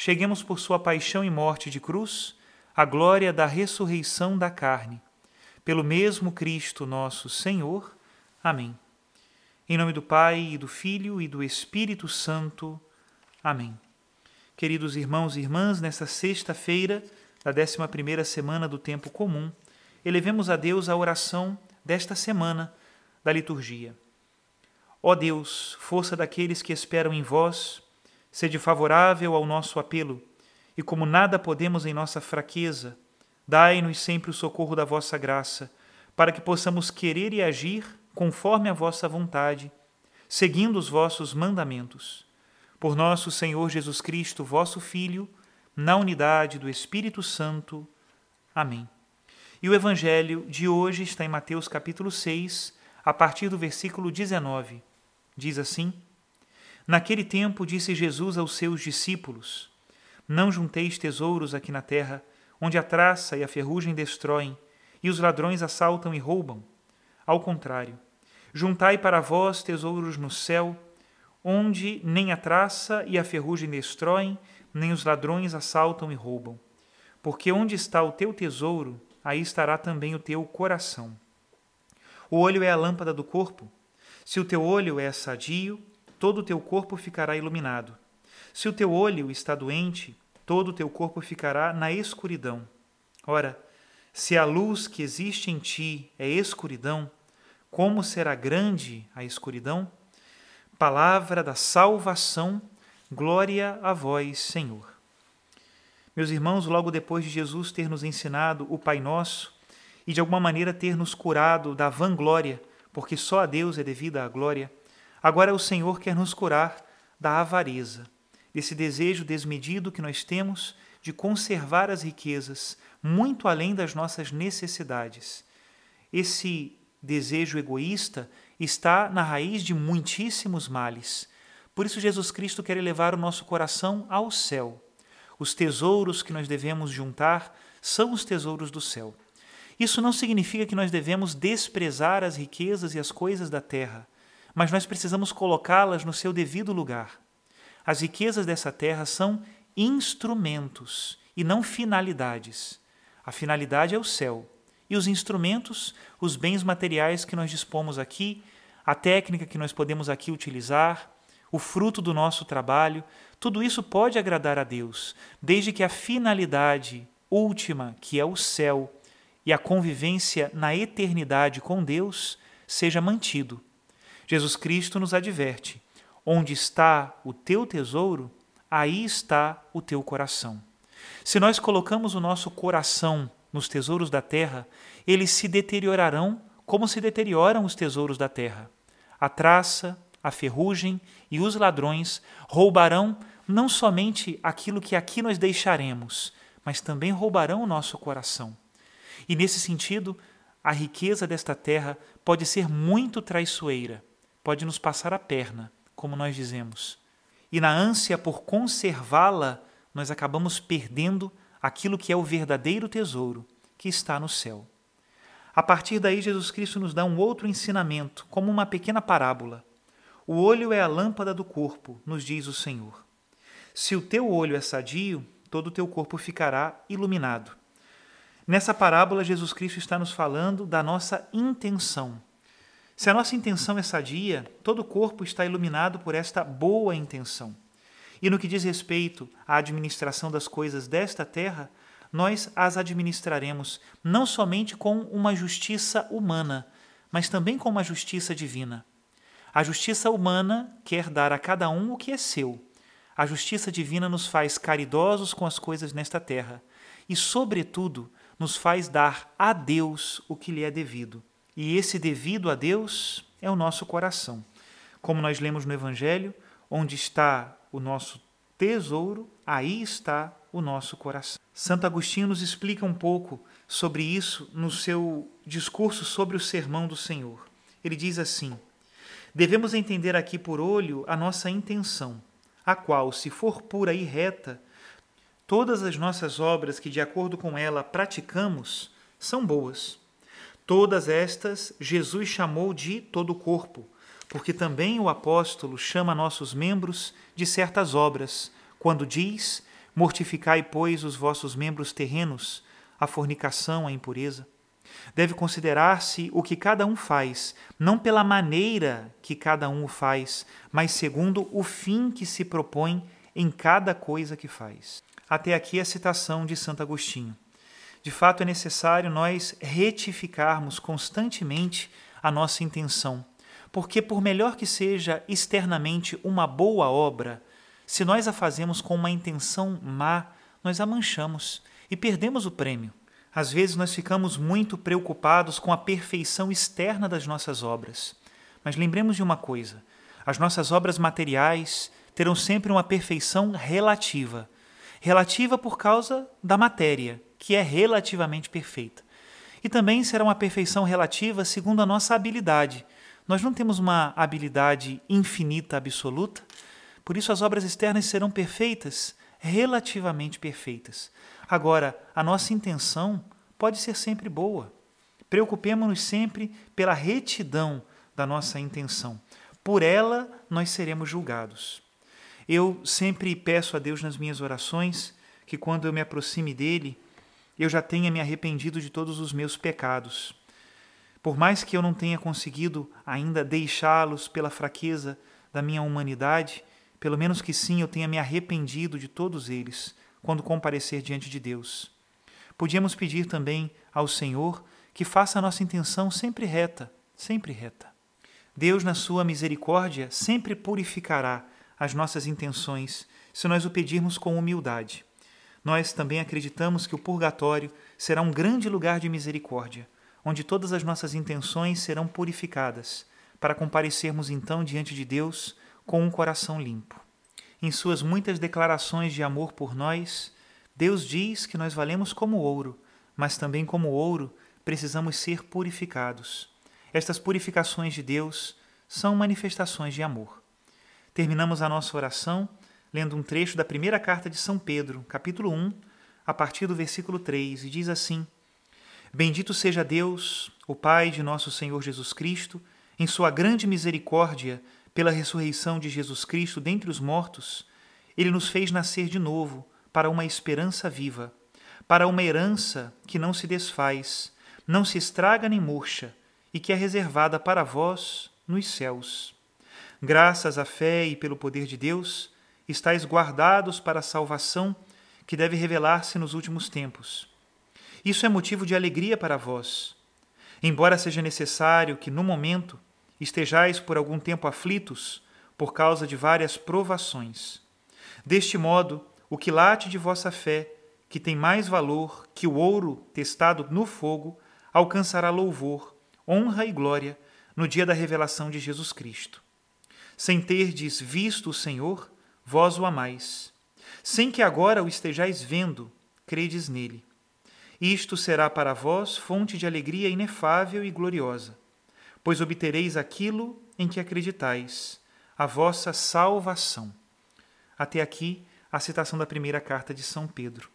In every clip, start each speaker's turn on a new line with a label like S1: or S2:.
S1: cheguemos por sua paixão e morte de cruz à glória da ressurreição da carne. Pelo mesmo Cristo nosso Senhor. Amém. Em nome do Pai, e do Filho e do Espírito Santo. Amém. Queridos irmãos e irmãs, nesta sexta-feira da décima primeira semana do tempo comum, elevemos a Deus a oração desta semana da liturgia. Ó Deus, força daqueles que esperam em vós, Sede favorável ao nosso apelo, e como nada podemos em nossa fraqueza, dai-nos sempre o socorro da vossa graça, para que possamos querer e agir conforme a vossa vontade, seguindo os vossos mandamentos. Por nosso Senhor Jesus Cristo, vosso Filho, na unidade do Espírito Santo. Amém. E o Evangelho de hoje está em Mateus capítulo 6, a partir do versículo 19. Diz assim: Naquele tempo disse Jesus aos seus discípulos: Não junteis tesouros aqui na terra, onde a traça e a ferrugem destroem, e os ladrões assaltam e roubam. Ao contrário, juntai para vós tesouros no céu, onde nem a traça e a ferrugem destroem, nem os ladrões assaltam e roubam. Porque onde está o teu tesouro, aí estará também o teu coração. O olho é a lâmpada do corpo. Se o teu olho é sadio, todo o teu corpo ficará iluminado. Se o teu olho está doente, todo o teu corpo ficará na escuridão. Ora, se a luz que existe em ti é escuridão, como será grande a escuridão? Palavra da salvação, glória a vós, Senhor. Meus irmãos, logo depois de Jesus ter nos ensinado o Pai Nosso e de alguma maneira ter nos curado da vanglória, porque só a Deus é devida a glória, Agora o Senhor quer nos curar da avareza, desse desejo desmedido que nós temos de conservar as riquezas muito além das nossas necessidades. Esse desejo egoísta está na raiz de muitíssimos males. Por isso, Jesus Cristo quer elevar o nosso coração ao céu. Os tesouros que nós devemos juntar são os tesouros do céu. Isso não significa que nós devemos desprezar as riquezas e as coisas da terra mas nós precisamos colocá-las no seu devido lugar. As riquezas dessa terra são instrumentos e não finalidades. A finalidade é o céu. E os instrumentos, os bens materiais que nós dispomos aqui, a técnica que nós podemos aqui utilizar, o fruto do nosso trabalho, tudo isso pode agradar a Deus, desde que a finalidade última, que é o céu, e a convivência na eternidade com Deus, seja mantido. Jesus Cristo nos adverte: onde está o teu tesouro, aí está o teu coração. Se nós colocamos o nosso coração nos tesouros da terra, eles se deteriorarão como se deterioram os tesouros da terra. A traça, a ferrugem e os ladrões roubarão não somente aquilo que aqui nós deixaremos, mas também roubarão o nosso coração. E nesse sentido, a riqueza desta terra pode ser muito traiçoeira, pode nos passar a perna, como nós dizemos. E na ânsia por conservá-la, nós acabamos perdendo aquilo que é o verdadeiro tesouro, que está no céu. A partir daí, Jesus Cristo nos dá um outro ensinamento, como uma pequena parábola. O olho é a lâmpada do corpo, nos diz o Senhor. Se o teu olho é sadio, todo o teu corpo ficará iluminado. Nessa parábola, Jesus Cristo está nos falando da nossa intenção. Se a nossa intenção é sadia, todo o corpo está iluminado por esta boa intenção. E no que diz respeito à administração das coisas desta terra, nós as administraremos não somente com uma justiça humana, mas também com uma justiça divina. A justiça humana quer dar a cada um o que é seu. A justiça divina nos faz caridosos com as coisas nesta terra e, sobretudo, nos faz dar a Deus o que lhe é devido. E esse devido a Deus é o nosso coração. Como nós lemos no Evangelho, onde está o nosso tesouro, aí está o nosso coração. Santo Agostinho nos explica um pouco sobre isso no seu discurso sobre o sermão do Senhor. Ele diz assim: Devemos entender aqui por olho a nossa intenção, a qual, se for pura e reta, todas as nossas obras que de acordo com ela praticamos são boas. Todas estas Jesus chamou de todo o corpo, porque também o apóstolo chama nossos membros de certas obras, quando diz: Mortificai, pois, os vossos membros terrenos, a fornicação, a impureza. Deve considerar-se o que cada um faz, não pela maneira que cada um o faz, mas segundo o fim que se propõe em cada coisa que faz. Até aqui a citação de Santo Agostinho. De fato, é necessário nós retificarmos constantemente a nossa intenção porque, por melhor que seja externamente uma boa obra, se nós a fazemos com uma intenção má, nós a manchamos e perdemos o prêmio. Às vezes nós ficamos muito preocupados com a perfeição externa das nossas obras. Mas lembremos de uma coisa: as nossas obras materiais terão sempre uma perfeição relativa. Relativa por causa da matéria, que é relativamente perfeita. E também será uma perfeição relativa segundo a nossa habilidade nós não temos uma habilidade infinita absoluta, por isso as obras externas serão perfeitas, relativamente perfeitas. Agora, a nossa intenção pode ser sempre boa. Preocupemos-nos sempre pela retidão da nossa intenção. Por ela nós seremos julgados. Eu sempre peço a Deus nas minhas orações que quando eu me aproxime dele, eu já tenha me arrependido de todos os meus pecados por mais que eu não tenha conseguido ainda deixá-los pela fraqueza da minha humanidade, pelo menos que sim eu tenha me arrependido de todos eles quando comparecer diante de Deus. Podíamos pedir também ao Senhor que faça a nossa intenção sempre reta, sempre reta. Deus, na sua misericórdia, sempre purificará as nossas intenções se nós o pedirmos com humildade. Nós também acreditamos que o purgatório será um grande lugar de misericórdia onde todas as nossas intenções serão purificadas, para comparecermos então diante de Deus com um coração limpo. Em suas muitas declarações de amor por nós, Deus diz que nós valemos como ouro, mas também como ouro precisamos ser purificados. Estas purificações de Deus são manifestações de amor. Terminamos a nossa oração lendo um trecho da primeira carta de São Pedro, capítulo 1, a partir do versículo 3, e diz assim: Bendito seja Deus, o Pai de nosso Senhor Jesus Cristo, em sua grande misericórdia, pela ressurreição de Jesus Cristo dentre os mortos, ele nos fez nascer de novo para uma esperança viva, para uma herança que não se desfaz, não se estraga nem murcha, e que é reservada para vós nos céus. Graças à fé e pelo poder de Deus, estáis guardados para a salvação que deve revelar-se nos últimos tempos isso é motivo de alegria para vós. Embora seja necessário que, no momento, estejais por algum tempo aflitos por causa de várias provações. Deste modo, o quilate de vossa fé, que tem mais valor que o ouro testado no fogo, alcançará louvor, honra e glória no dia da revelação de Jesus Cristo. Sem terdes visto o Senhor, vós o amais. Sem que agora o estejais vendo, credes nele. Isto será para vós fonte de alegria inefável e gloriosa, pois obtereis aquilo em que acreditais, a vossa salvação. Até aqui a citação da primeira carta de São Pedro.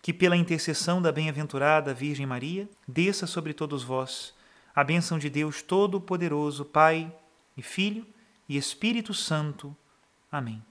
S1: Que pela intercessão da bem-aventurada Virgem Maria, desça sobre todos vós a bênção de Deus Todo-Poderoso, Pai e Filho e Espírito Santo. Amém.